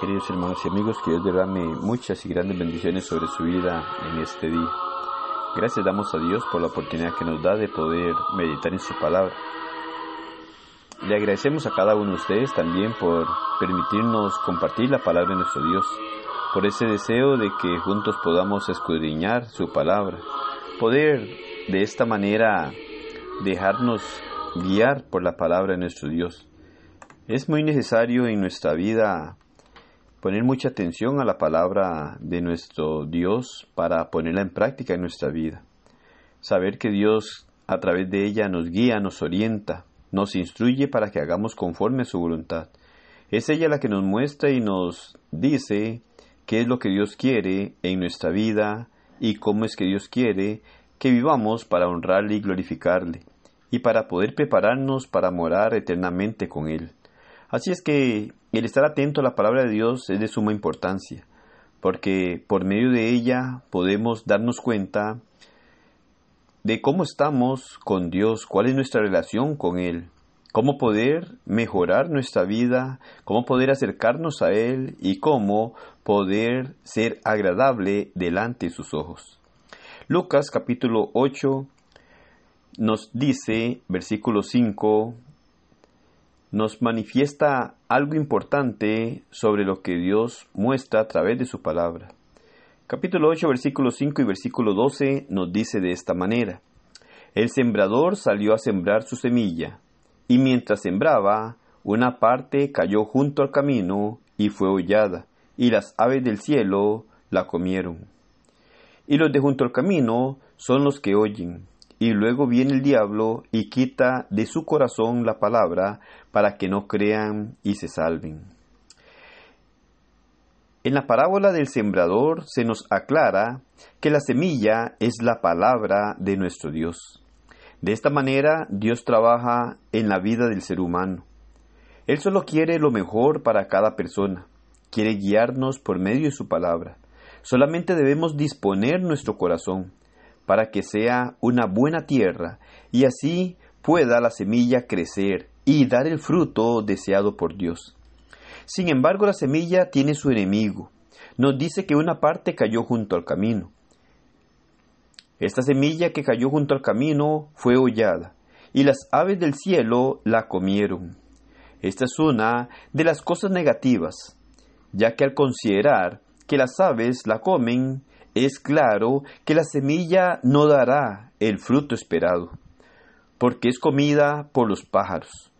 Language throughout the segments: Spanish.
Queridos hermanos y amigos, que Dios derrame muchas y grandes bendiciones sobre su vida en este día. Gracias damos a Dios por la oportunidad que nos da de poder meditar en su palabra. Le agradecemos a cada uno de ustedes también por permitirnos compartir la palabra de nuestro Dios, por ese deseo de que juntos podamos escudriñar su palabra, poder de esta manera dejarnos guiar por la palabra de nuestro Dios. Es muy necesario en nuestra vida poner mucha atención a la palabra de nuestro Dios para ponerla en práctica en nuestra vida. Saber que Dios a través de ella nos guía, nos orienta, nos instruye para que hagamos conforme a su voluntad. Es ella la que nos muestra y nos dice qué es lo que Dios quiere en nuestra vida y cómo es que Dios quiere que vivamos para honrarle y glorificarle, y para poder prepararnos para morar eternamente con Él. Así es que el estar atento a la palabra de Dios es de suma importancia, porque por medio de ella podemos darnos cuenta de cómo estamos con Dios, cuál es nuestra relación con Él, cómo poder mejorar nuestra vida, cómo poder acercarnos a Él y cómo poder ser agradable delante de sus ojos. Lucas capítulo 8 nos dice, versículo 5, nos manifiesta algo importante sobre lo que Dios muestra a través de su palabra. Capítulo 8, versículo 5 y versículo 12 nos dice de esta manera, El sembrador salió a sembrar su semilla, y mientras sembraba, una parte cayó junto al camino y fue hollada, y las aves del cielo la comieron. Y los de junto al camino son los que oyen, y luego viene el diablo y quita de su corazón la palabra para que no crean y se salven. En la parábola del sembrador se nos aclara que la semilla es la palabra de nuestro Dios. De esta manera Dios trabaja en la vida del ser humano. Él solo quiere lo mejor para cada persona, quiere guiarnos por medio de su palabra. Solamente debemos disponer nuestro corazón para que sea una buena tierra y así pueda la semilla crecer y dar el fruto deseado por Dios. Sin embargo, la semilla tiene su enemigo. Nos dice que una parte cayó junto al camino. Esta semilla que cayó junto al camino fue hollada, y las aves del cielo la comieron. Esta es una de las cosas negativas, ya que al considerar que las aves la comen, es claro que la semilla no dará el fruto esperado, porque es comida por los pájaros.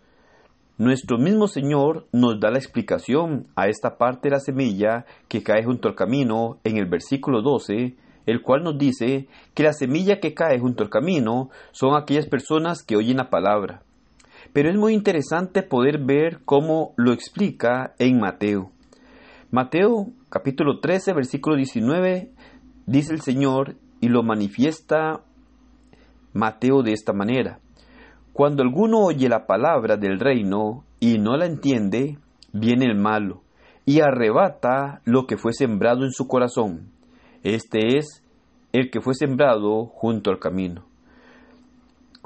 Nuestro mismo Señor nos da la explicación a esta parte de la semilla que cae junto al camino en el versículo 12, el cual nos dice que la semilla que cae junto al camino son aquellas personas que oyen la palabra. Pero es muy interesante poder ver cómo lo explica en Mateo. Mateo capítulo 13, versículo 19 dice el Señor y lo manifiesta Mateo de esta manera. Cuando alguno oye la palabra del reino y no la entiende, viene el malo y arrebata lo que fue sembrado en su corazón. Este es el que fue sembrado junto al camino.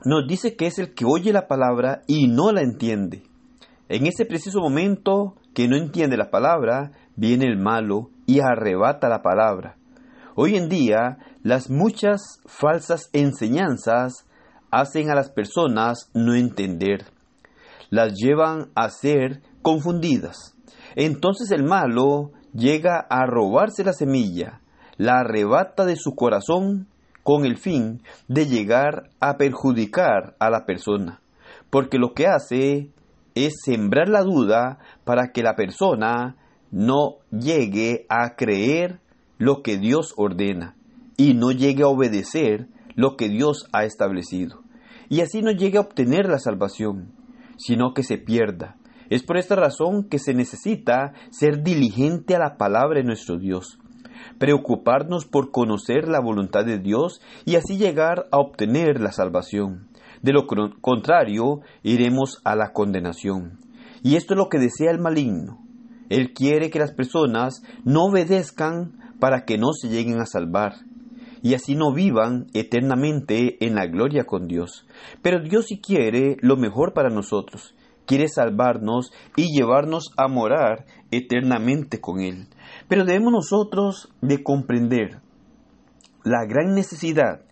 Nos dice que es el que oye la palabra y no la entiende. En ese preciso momento que no entiende la palabra, viene el malo y arrebata la palabra. Hoy en día, las muchas falsas enseñanzas hacen a las personas no entender, las llevan a ser confundidas. Entonces el malo llega a robarse la semilla, la arrebata de su corazón con el fin de llegar a perjudicar a la persona, porque lo que hace es sembrar la duda para que la persona no llegue a creer lo que Dios ordena y no llegue a obedecer lo que Dios ha establecido. Y así no llegue a obtener la salvación, sino que se pierda. Es por esta razón que se necesita ser diligente a la palabra de nuestro Dios, preocuparnos por conocer la voluntad de Dios y así llegar a obtener la salvación. De lo contrario, iremos a la condenación. Y esto es lo que desea el maligno. Él quiere que las personas no obedezcan para que no se lleguen a salvar y así no vivan eternamente en la gloria con Dios. Pero Dios sí quiere lo mejor para nosotros, quiere salvarnos y llevarnos a morar eternamente con Él. Pero debemos nosotros de comprender la gran necesidad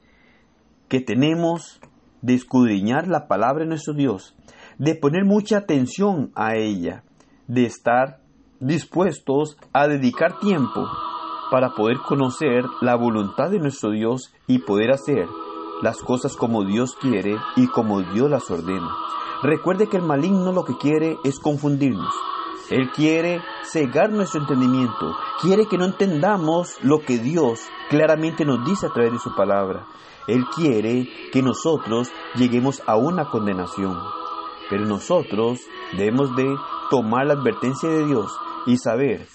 que tenemos de escudriñar la palabra de nuestro Dios, de poner mucha atención a ella, de estar dispuestos a dedicar tiempo para poder conocer la voluntad de nuestro Dios y poder hacer las cosas como Dios quiere y como Dios las ordena. Recuerde que el maligno lo que quiere es confundirnos. Él quiere cegar nuestro entendimiento, quiere que no entendamos lo que Dios claramente nos dice a través de su palabra. Él quiere que nosotros lleguemos a una condenación. Pero nosotros debemos de tomar la advertencia de Dios y saber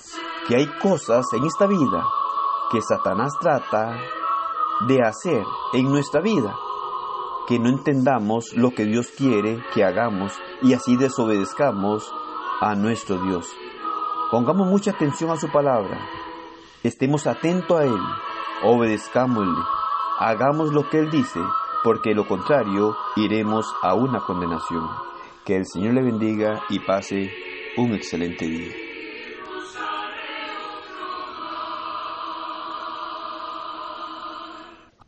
que hay cosas en esta vida que Satanás trata de hacer en nuestra vida, que no entendamos lo que Dios quiere que hagamos y así desobedezcamos a nuestro Dios. Pongamos mucha atención a su palabra, estemos atentos a Él, obedezcámosle, hagamos lo que Él dice, porque lo contrario iremos a una condenación. Que el Señor le bendiga y pase un excelente día.